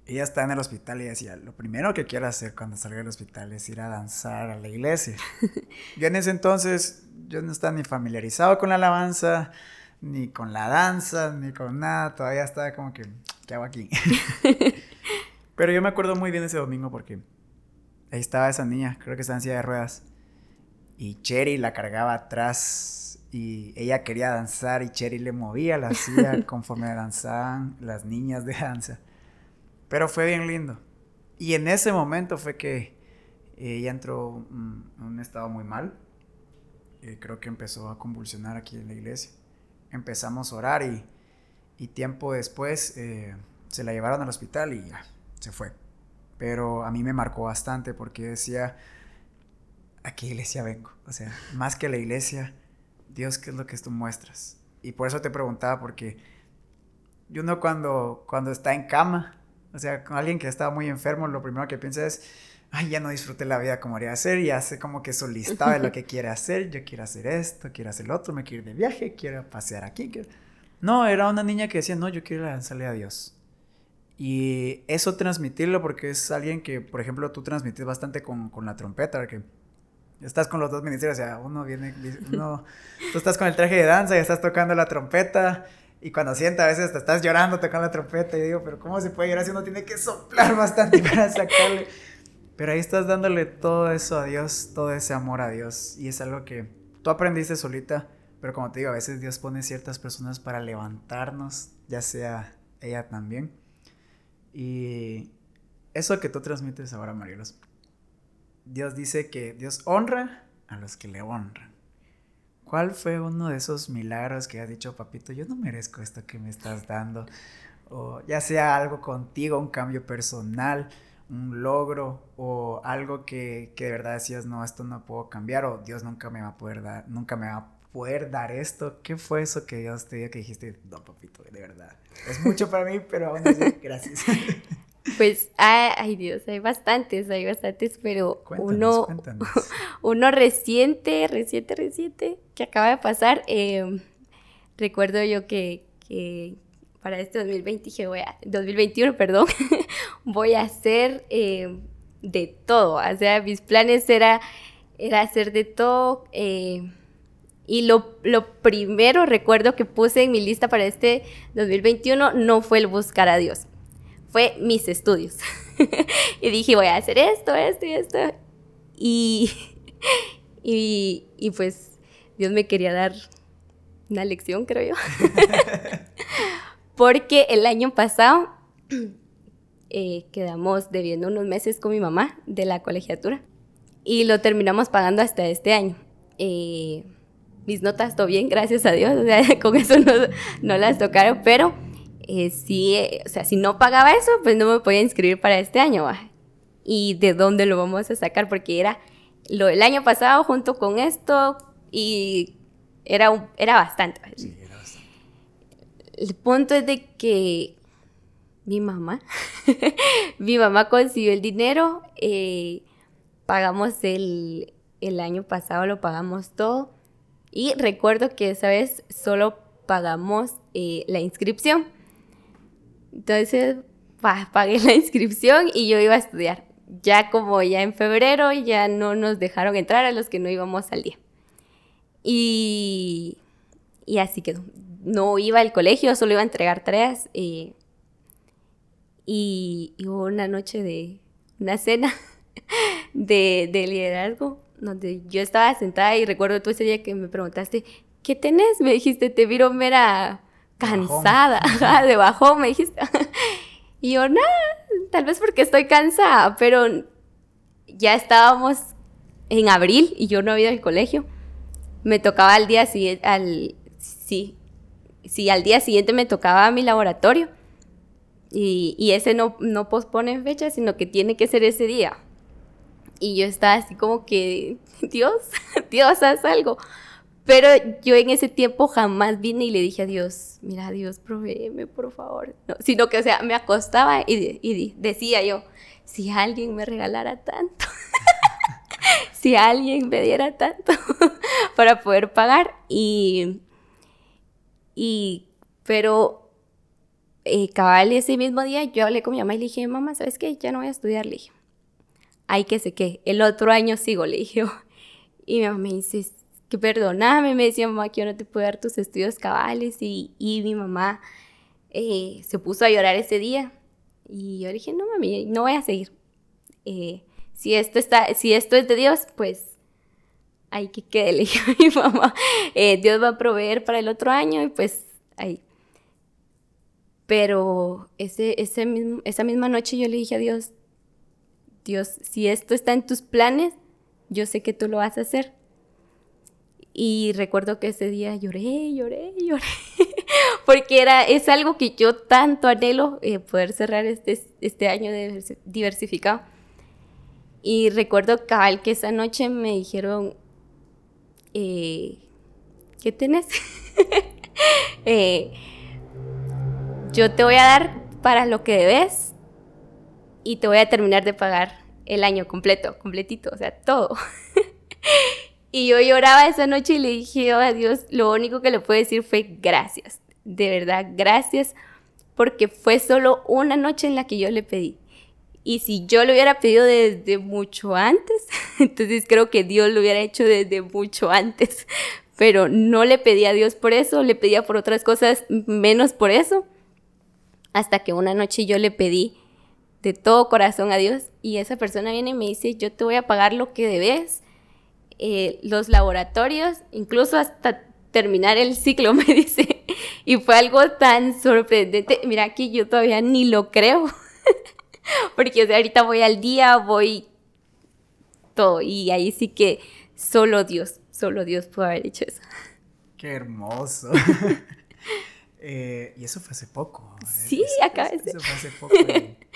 ella está en el hospital y decía, lo primero que quiero hacer cuando salga del hospital es ir a danzar a la iglesia. [LAUGHS] yo en ese entonces, yo no estaba ni familiarizado con la alabanza, ni con la danza, ni con nada, todavía estaba como que, ¿qué hago aquí? [LAUGHS] [LAUGHS] Pero yo me acuerdo muy bien ese domingo porque ahí estaba esa niña, creo que estaba en silla de ruedas, y Cherry la cargaba atrás y ella quería danzar y Cherry le movía la silla [LAUGHS] conforme danzaban las niñas de danza. Pero fue bien lindo. Y en ese momento fue que ella entró en un estado muy mal. Eh, creo que empezó a convulsionar aquí en la iglesia. Empezamos a orar y, y tiempo después eh, se la llevaron al hospital y ya, se fue. Pero a mí me marcó bastante porque decía, ¿a qué iglesia vengo? O sea, más que la iglesia, Dios, ¿qué es lo que tú muestras? Y por eso te preguntaba, porque uno cuando, cuando está en cama, o sea, con alguien que está muy enfermo, lo primero que piensa es, ay, ya no disfruté la vida como haría hacer, y hace como que su de lo que quiere hacer, yo quiero hacer esto, quiero hacer lo otro, me quiero ir de viaje, quiero pasear aquí. No, era una niña que decía, no, yo quiero lanzarle a Dios. Y eso transmitirlo, porque es alguien que, por ejemplo, tú transmites bastante con, con la trompeta, que Estás con los dos ministerios, o sea, uno viene, uno, tú estás con el traje de danza y estás tocando la trompeta y cuando sienta a veces te estás llorando tocando la trompeta y digo, pero ¿cómo se puede llorar si uno tiene que soplar bastante para sacarle? Pero ahí estás dándole todo eso a Dios, todo ese amor a Dios y es algo que tú aprendiste solita, pero como te digo, a veces Dios pone ciertas personas para levantarnos, ya sea ella también. Y eso que tú transmites ahora, Marielos, Dios dice que Dios honra a los que le honran. ¿Cuál fue uno de esos milagros que has dicho, papito, yo no merezco esto que me estás dando? O ya sea algo contigo, un cambio personal, un logro o algo que, que de verdad decías, no, esto no puedo cambiar o Dios nunca me va a poder dar, nunca me va a poder dar esto. ¿Qué fue eso que Dios te dio que dijiste, no, papito, de verdad? Es mucho para mí, pero aún así, [LAUGHS] gracias. Pues, ay, Dios, hay bastantes, hay bastantes, pero uno, [LAUGHS] uno reciente, reciente, reciente, que acaba de pasar, em, recuerdo yo que, que, para este 2020 dije, voy a, 2021, perdón, [LAUGHS] voy a hacer em, de todo, o sea, mis planes era, era hacer de todo, eh, y lo, lo, primero recuerdo que puse en mi lista para este 2021 no fue el buscar a Dios, fue mis estudios. [LAUGHS] y dije, voy a hacer esto, esto y esto. Y, [LAUGHS] y, y pues Dios me quería dar una lección, creo yo. Porque el año pasado [CLEARS THROAT] eh, quedamos debiendo unos meses con mi mamá de la colegiatura y lo terminamos pagando hasta este año. Eh, mis notas todo bien, gracias a Dios, [LAUGHS] con eso no, no las tocaron, pero eh, sí, o sea, si no pagaba eso, pues no me podía inscribir para este año. ¿Y de dónde lo vamos a sacar? Porque era lo del año pasado junto con esto y era, era bastante. El punto es de que mi mamá, [LAUGHS] mi mamá consiguió el dinero, eh, pagamos el, el año pasado, lo pagamos todo y recuerdo que esa vez solo pagamos eh, la inscripción. Entonces, pagué la inscripción y yo iba a estudiar. Ya como ya en febrero ya no nos dejaron entrar a los que no íbamos al día. Y, y así quedó. No iba al colegio, solo iba a entregar tareas. Eh, y, hubo una noche de una cena [LAUGHS] de, de liderazgo donde yo estaba sentada y recuerdo tú ese día que me preguntaste, ¿qué tenés? Me dijiste, te vieron mera cansada, [LAUGHS] de bajón, me dijiste. [LAUGHS] y yo, nada, tal vez porque estoy cansada, pero ya estábamos en abril y yo no había ido al colegio. Me tocaba al día siguiente, al, sí, sí, al día siguiente me tocaba mi laboratorio. Y, y ese no, no pospone fecha, sino que tiene que ser ese día. Y yo estaba así como que, [LAUGHS] Dios, [LAUGHS] Dios, haz algo. Pero yo en ese tiempo jamás vine y le dije a Dios, mira, Dios, provéeme, por favor. No, sino que, o sea, me acostaba y, y decía yo, si alguien me regalara tanto, [LAUGHS] si alguien me diera tanto para poder pagar. Y, y pero eh, cabal ese mismo día yo hablé con mi mamá y le dije, mamá, ¿sabes qué? Ya no voy a estudiar, le dije ay, que sé qué, el otro año sigo, le dije. [LAUGHS] Y mi mamá me dice, que perdóname, me decía mamá que yo no te puedo dar tus estudios cabales. Y, y mi mamá eh, se puso a llorar ese día. Y yo le dije, no, mami, no voy a seguir. Eh, si, esto está, si esto es de Dios, pues hay que quede, [LAUGHS] le dije a mi mamá. Eh, Dios va a proveer para el otro año y pues ahí. Pero ese, ese mismo, esa misma noche yo le dije a Dios, Dios, si esto está en tus planes, yo sé que tú lo vas a hacer. Y recuerdo que ese día lloré, lloré, [LAUGHS] lloré, porque era, es algo que yo tanto anhelo, eh, poder cerrar este, este año diversificado. Y recuerdo cabal que esa noche me dijeron, eh, ¿qué tenés? [LAUGHS] Eh, yo te voy a dar para lo que debes y te voy a terminar de pagar el año completo, completito, o sea, todo. [LAUGHS] y yo lloraba esa noche y le dije, a Dios, lo único que le puedo decir fue gracias, de verdad, gracias, porque fue solo una noche en la que yo le pedí. Y si yo lo hubiera pedido desde mucho antes, [LAUGHS] entonces creo que Dios lo hubiera hecho desde mucho antes. [LAUGHS] Pero no le pedí a Dios por eso, le pedía por otras cosas menos por eso. Hasta que una noche yo le pedí de todo corazón a Dios y esa persona viene y me dice, yo te voy a pagar lo que debes, eh, los laboratorios, incluso hasta terminar el ciclo, [LAUGHS] me dice. Y fue algo tan sorprendente. Mira, aquí yo todavía ni lo creo. [LAUGHS] Porque o sea, ahorita voy al día, voy todo. Y ahí sí que solo Dios, solo Dios puede haber dicho eso. Qué hermoso. [LAUGHS] Eh, y eso fue hace poco. ¿eh? Sí, acá eso, eso, fue hace poco. [LAUGHS]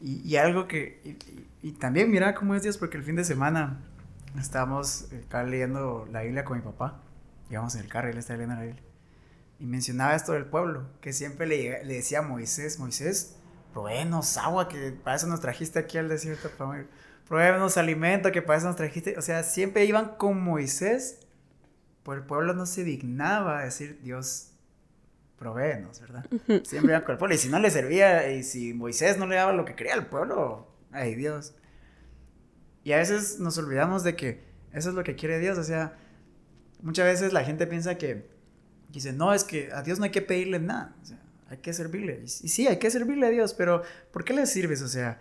Y, algo que... Y, también mira cómo es Dios, porque el fin de semana estábamos acá leyendo la Biblia con mi papá. Íbamos en el carro y él estaba leyendo la Biblia. Y mencionaba esto del pueblo, que siempre le, le decía a Moisés, Moisés, provenos agua, que para eso nos trajiste aquí al desierto, provenos alimento, que para eso nos trajiste. O sea, siempre iban con Moisés, pues el pueblo no se dignaba a decir, Dios, provenos, ¿verdad? Siempre iban con el pueblo. Y si no le servía, y si Moisés no le daba lo que quería al pueblo, ay Dios. Y a veces nos olvidamos de que eso es lo que quiere Dios. O sea, muchas veces la gente piensa que dice, no, es que a Dios no hay que pedirle nada. O sea, hay que servirle. Y, sí, hay que servirle a Dios, pero ¿por qué le sirves? O sea,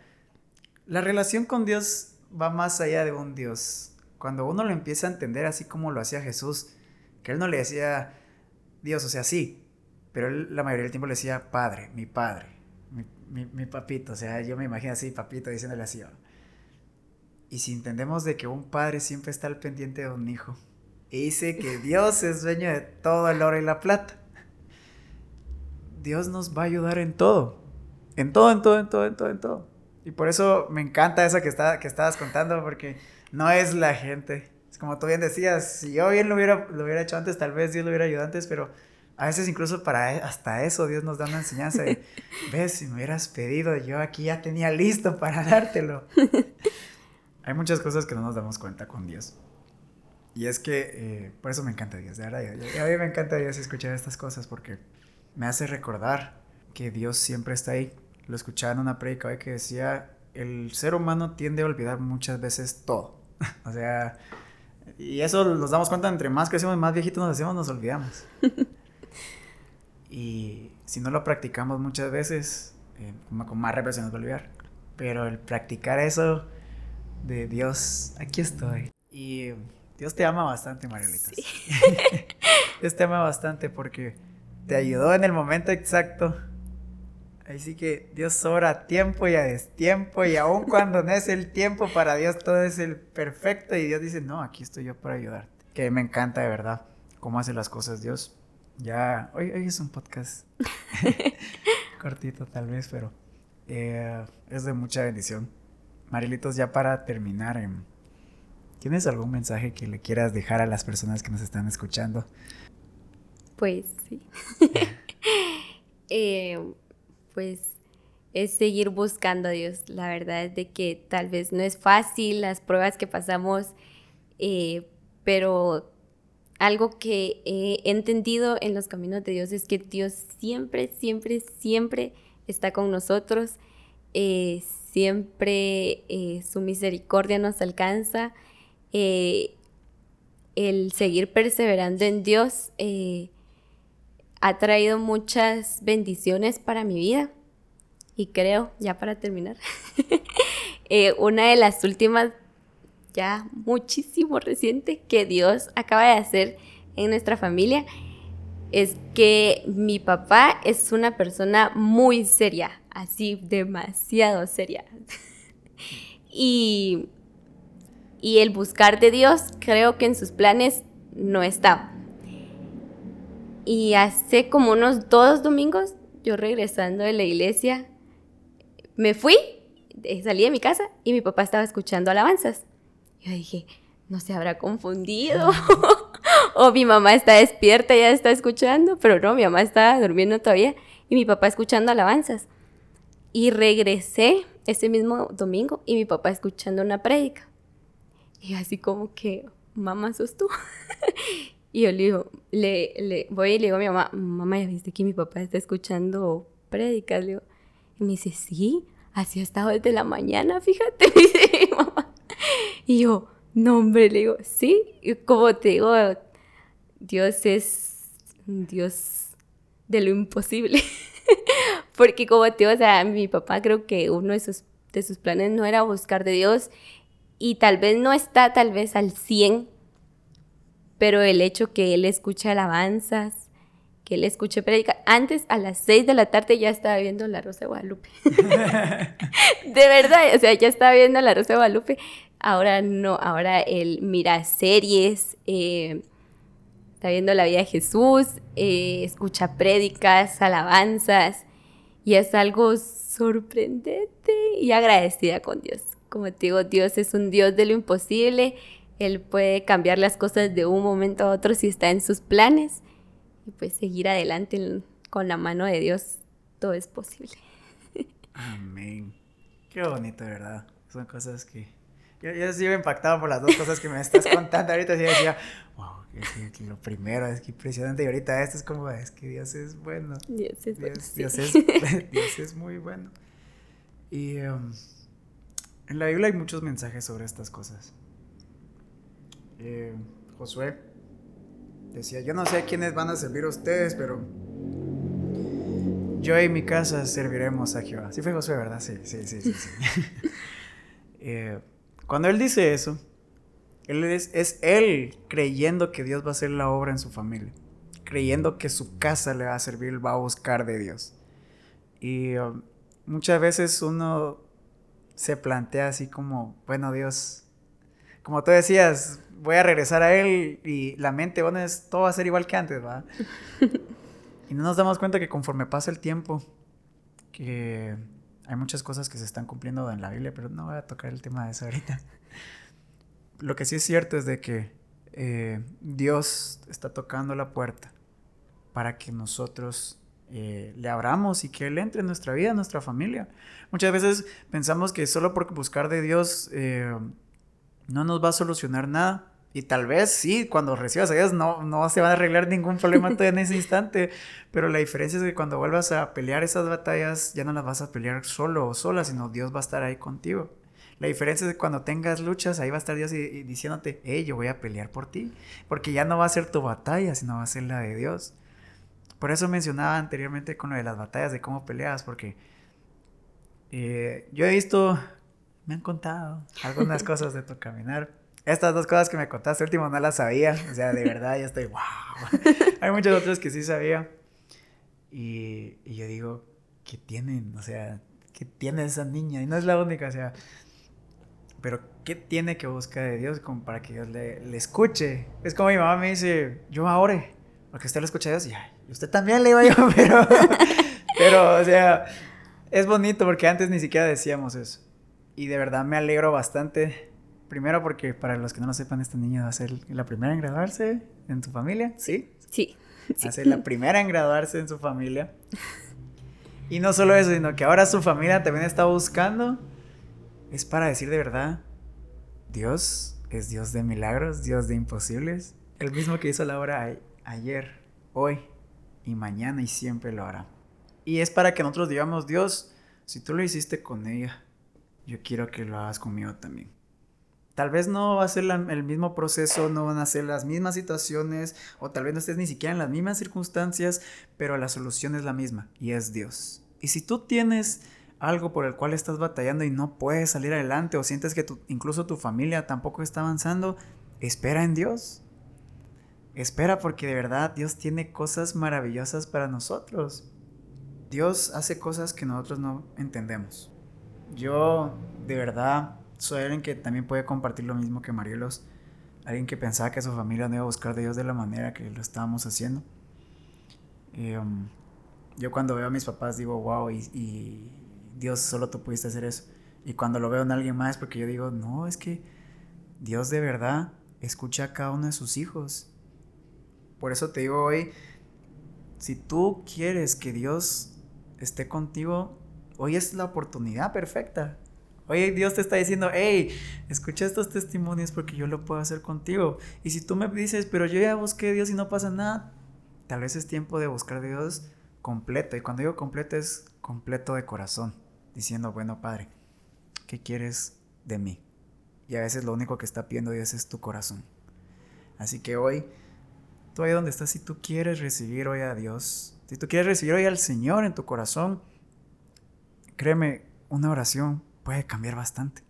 la relación con Dios va más allá de un Dios. Cuando uno lo empieza a entender así como lo hacía Jesús, que él no le decía Dios, o sea, sí, pero él la mayoría del tiempo le decía Padre, mi Padre, mi, mi, papito, o sea, yo me imagino así, papito, diciéndole así. Y si entendemos de que un padre siempre está al pendiente de un hijo, y dice que [LAUGHS] Dios es dueño de todo el oro y la plata, Dios nos va a ayudar en todo. En todo, en todo, en todo, en todo, en todo. Y por eso me encanta eso que, está, que estabas contando, porque no es la gente. Es como tú bien decías, si yo bien lo hubiera, lo hubiera hecho antes, tal vez Dios lo hubiera ayudado antes, pero a veces incluso para e, hasta eso Dios nos da una enseñanza de, [LAUGHS] ves, si me hubieras pedido, yo aquí ya tenía listo para dártelo. [LAUGHS] Hay muchas cosas que no nos damos cuenta con Dios. Y es que, eh, por eso me encanta Dios, de verdad. a mí me encanta Dios escuchar estas cosas porque me hace recordar que Dios siempre está ahí. Lo escuchaba en una predica hoy que decía, el ser humano tiende a olvidar muchas veces todo. [LAUGHS] o sea, y eso nos damos cuenta, entre más crecemos, más viejitos nos hacemos, nos olvidamos. [LAUGHS] y si no lo practicamos muchas veces, eh, con más represión nos va a olvidar. Pero el practicar eso de Dios, aquí estoy. Y Dios te ama bastante, Mariolita. [LAUGHS] Dios te ama bastante porque te ayudó en el momento exacto. Así que Dios sobra a tiempo y a destiempo y aun cuando no es el tiempo para Dios todo es el perfecto y Dios dice, no, aquí estoy yo para ayudarte. Que me encanta de verdad cómo hace las cosas Dios. Ya, hoy, hoy es un podcast [LAUGHS] cortito tal vez, pero eh, es de mucha bendición. Marilitos, ya para terminar, em, ¿tienes algún mensaje que le quieras dejar a las personas que nos están escuchando? Pues sí. [LAUGHS] Eh, pues es seguir buscando a Dios. La verdad es de que tal vez no es fácil las pruebas que pasamos, eh, pero algo que he entendido en los caminos de Dios es que Dios siempre, siempre, siempre está con nosotros. Eh, siempre su misericordia nos alcanza. el seguir perseverando en Dios ha traído muchas bendiciones para mi vida. Y creo, ya para terminar, [LAUGHS] eh, una de las últimas, ya muchísimo reciente, que Dios acaba de hacer en nuestra familia, es que mi papá es una persona muy seria, así demasiado seria. [LAUGHS] y, y el buscar de Dios creo que en sus planes no estaba. Y hace como unos dos domingos, yo regresando de la iglesia, me fui, eh, salí de mi casa y mi papá estaba escuchando alabanzas. Yo dije, no se habrá confundido. [LAUGHS] o mi mamá está despierta ya está escuchando, pero no, mi mamá estaba durmiendo todavía y mi papá escuchando alabanzas. Y regresé ese mismo domingo y mi papá escuchando una prédica. Y así como que, mamá, sos tú. [LAUGHS] Y yo le digo, le, le, voy y le digo a mi mamá, mamá, ¿ya viste que mi papá está escuchando prédicas? Le digo, y me dice, sí, así ha estado desde la mañana, fíjate, [LAUGHS] dice mi mamá. Y yo, no, hombre, le digo, sí, y como te digo, Dios es Dios de lo imposible. [LAUGHS] Porque como te digo, o sea, mi papá creo que uno de sus, de sus planes no era buscar de Dios y tal vez no está tal vez al 100 pero el hecho que él escuche alabanzas, que él escuche predicar, antes a las 6 de la tarde ya estaba viendo La Rosa de Guadalupe. [LAUGHS] de verdad, o sea, ya estaba viendo La Rosa de Guadalupe ahora no, ahora él mira series, eh, está viendo la vida de Jesús, eh, escucha prédicas, alabanzas, y es algo sorprendente y agradecida con Dios. Como te digo, Dios es un Dios de lo imposible, Él puede cambiar las cosas de un momento a otro si está en sus planes, y pues seguir adelante con la mano de Dios, todo es posible. Amén. Qué bonito, ¿verdad? Son cosas que... Yo, yo sigo impactado por las dos cosas que me estás contando. Ahorita sí decía, wow, que, lo primero es que impresionante. Y ahorita esto es como, es que Dios es bueno. Dios es bueno. Dios, es, [LAUGHS] Dios es muy bueno. Y um, en la Biblia hay muchos mensajes sobre estas cosas. Eh, Josué decía, yo no sé a quiénes van a servir a ustedes, pero yo y mi casa serviremos a Jehová. Sí fue Josué, ¿verdad? Sí, sí, sí, sí. [LAUGHS] Eh, cuando él dice eso, él es, es, él creyendo que Dios va a hacer la obra en su familia. Creyendo que su casa le va a servir, va a buscar de Dios. Y um, muchas veces uno se plantea así como, bueno Dios, como tú decías, voy a regresar a Él y la mente, bueno, es, todo va a ser igual que antes, ¿va? [LAUGHS] Y no nos damos cuenta que conforme pasa el tiempo, que hay muchas cosas que se están cumpliendo en la Biblia, pero no voy a tocar el tema de eso ahorita. [LAUGHS] Lo que sí es cierto es de que eh, Dios está tocando la puerta para que nosotros eh, le abramos y que Él entre en nuestra vida, en nuestra familia. Muchas veces pensamos que solo por buscar de Dios eh, no nos va a solucionar nada. Y tal vez sí, cuando recibas a Dios no, no se va a arreglar ningún problema en ese instante. Pero la diferencia es que cuando vuelvas a pelear esas batallas, ya no las vas a pelear solo o sola, sino Dios va a estar ahí contigo. La diferencia es que cuando tengas luchas, ahí va a estar Dios diciéndote, hey, yo voy a pelear por ti. Porque ya no va a ser tu batalla, sino va a ser la de Dios. Por eso mencionaba anteriormente con lo de las batallas, de cómo peleas, porque eh, yo he visto, me han contado algunas [LAUGHS] cosas de tu caminar estas dos cosas que me contaste último no las sabía. O sea, de verdad, ya estoy, wow. [LAUGHS] Hay muchas otras que sí sabía. Y, y, yo digo, ¿qué tienen? O sea, ¿qué tiene esa niña? Y no es la única, o sea. Pero, ¿qué tiene que buscar de Dios como para que Dios le, le escuche? Es como mi mamá me dice, yo ahora, porque usted lo escucha a Dios. Y usted también le iba yo, [LAUGHS] pero. pero, o sea, es bonito porque antes ni siquiera decíamos eso. Y de verdad me alegro bastante Primero porque para los que no lo sepan, esta niña va a ser la primera en graduarse en su familia, ¿sí? Sí. Va a ser la primera en graduarse en su familia. Y no solo eso, sino que ahora su familia también está buscando. Es para decir de verdad, Dios es Dios de milagros, Dios de imposibles. El mismo que hizo la obra ayer, hoy y mañana y siempre lo hará. Y es para que nosotros digamos, Dios, si tú lo hiciste con ella, yo quiero que lo hagas conmigo también. Tal vez no va a ser el mismo proceso, no van a ser las mismas situaciones, o tal vez no estés ni siquiera en las mismas circunstancias, pero la solución es la misma, y es Dios. Y si tú tienes algo por el cual estás batallando y no puedes salir adelante, o sientes que incluso tu familia tampoco está avanzando, espera en Dios. Espera porque de verdad Dios tiene cosas maravillosas para nosotros. Dios hace cosas que nosotros no entendemos. Yo, de verdad, soy alguien que también puede compartir lo mismo que Marielos. Alguien que pensaba que su familia no iba a buscar de Dios de la manera que lo estábamos haciendo. Um, yo cuando veo a mis papás digo, wow, y, Dios solo tú pudiste hacer eso. Y cuando lo veo en alguien más, porque yo digo, no, es que Dios de verdad escucha a cada uno de sus hijos. Por eso te digo hoy, si tú quieres que Dios esté contigo, hoy es la oportunidad perfecta. Oye, Dios te está diciendo, hey, escucha estos testimonios porque yo lo puedo hacer contigo. Y si tú me dices, pero yo ya busqué a Dios y no pasa nada, tal vez es tiempo de buscar a Dios completo. Y cuando digo completo es completo de corazón, diciendo, bueno, Padre, ¿qué quieres de mí? Y a veces lo único que está pidiendo Dios es tu corazón. Así que hoy, tú ahí donde estás, si tú quieres recibir hoy a Dios, si tú quieres recibir hoy al Señor en tu corazón, créeme, una oración puede cambiar bastante.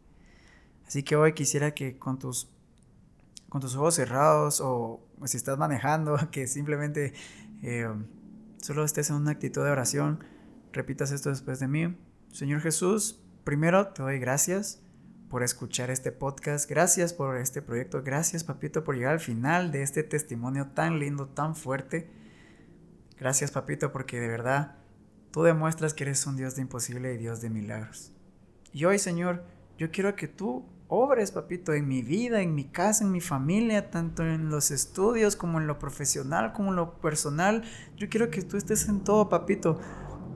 Así que hoy quisiera que con tus, con tus ojos cerrados o si estás manejando, [LAUGHS] que simplemente eh, solo estés en una actitud de oración, repitas esto después de mí. Señor Jesús, primero te doy gracias por escuchar este podcast. Gracias por este proyecto. Gracias, papito, por llegar al final de este testimonio tan lindo, tan fuerte. Gracias, papito, porque de verdad tú demuestras que eres un Dios de imposible y Dios de milagros. Y hoy, Señor, yo quiero que tú obres, papito, en mi vida, en mi casa, en mi familia, tanto en los estudios como en lo profesional, como en lo personal. Yo quiero que tú estés en todo, papito.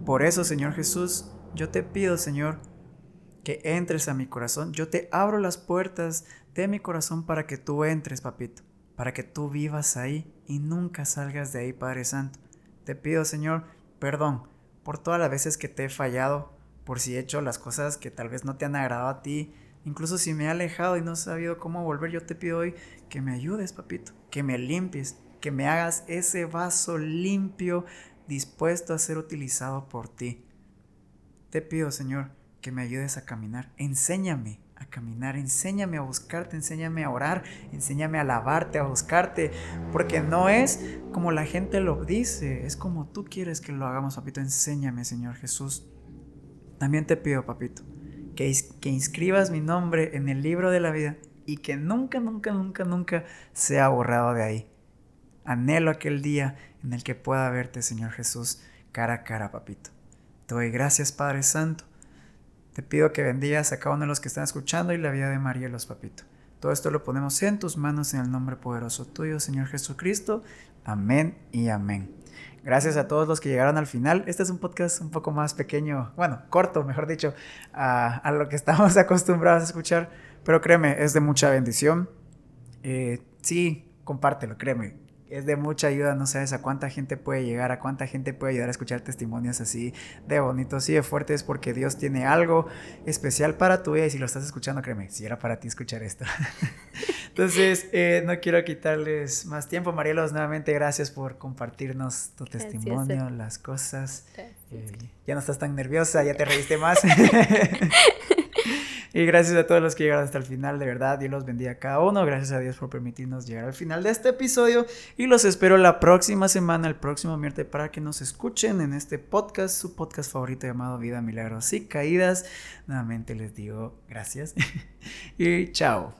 Por eso, Señor Jesús, yo te pido, Señor, que entres a mi corazón. Yo te abro las puertas de mi corazón para que tú entres, papito, para que tú vivas ahí y nunca salgas de ahí, Padre Santo. Te pido, Señor, perdón por todas las veces que te he fallado, por si he hecho las cosas que tal vez no te han agradado a ti, incluso si me he alejado y no he sabido cómo volver, yo te pido hoy que me ayudes, papito, que me limpies, que me hagas ese vaso limpio, dispuesto a ser utilizado por ti. Te pido, Señor, que me ayudes a caminar. Enséñame a caminar, enséñame a buscarte, enséñame a orar, enséñame a alabarte, a buscarte, porque no es como la gente lo dice, es como tú quieres que lo hagamos, papito. Enséñame, Señor Jesús. También te pido, papito, que, inscribas mi nombre en el libro de la vida y que nunca, nunca, nunca, nunca sea borrado de ahí. Anhelo aquel día en el que pueda verte, Señor Jesús, cara a cara, papito. Te doy gracias, Padre Santo. Te pido que bendigas a cada uno de los que están escuchando y la vida de María y los papitos. Todo esto lo ponemos en tus manos en el nombre poderoso tuyo, Señor Jesucristo. Amén y amén. Gracias a todos los que llegaron al final. Este es un podcast un poco más pequeño, bueno, corto, mejor dicho, a, lo que estamos [LAUGHS] acostumbrados a escuchar. Pero créeme, es de mucha bendición. Eh, sí, compártelo, créeme es de mucha ayuda, no sabes a cuánta gente puede llegar, a cuánta gente puede ayudar a escuchar testimonios así de bonitos y de fuertes, porque Dios tiene algo especial para tu vida y si lo estás escuchando, créeme, si era para ti escuchar esto. [LAUGHS] Entonces, eh, no quiero quitarles más tiempo, Marielos, nuevamente gracias por compartirnos tu testimonio, las cosas. Eh, ya no estás tan nerviosa, ya te reíste más. [LAUGHS] Y gracias a todos los que llegaron hasta el final, de verdad, Dios los bendiga a cada uno. Gracias a Dios por permitirnos llegar al final de este episodio. Y los espero la próxima semana, el próximo miércoles, para que nos escuchen en este podcast, su podcast favorito llamado Vida, Milagros y Caídas. Nuevamente les digo gracias [LAUGHS] y chao.